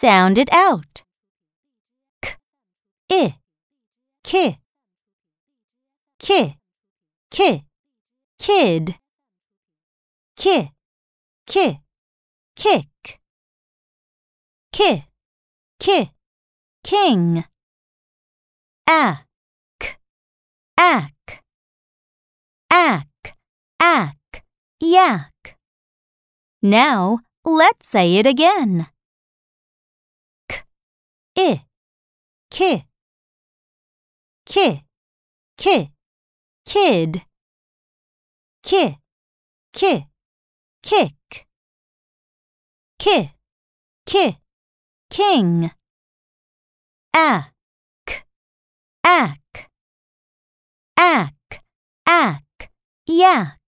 Sound it out. K, I, ki, ki, ki, kid, ki, ki, kick, ki, ki, king, ack, ack, ack, ack, yak. Now let's say it again. Ki, ki, ki, kid, ki, ki, kick, ki, ki, king, ack, ack, ack, ack, yak.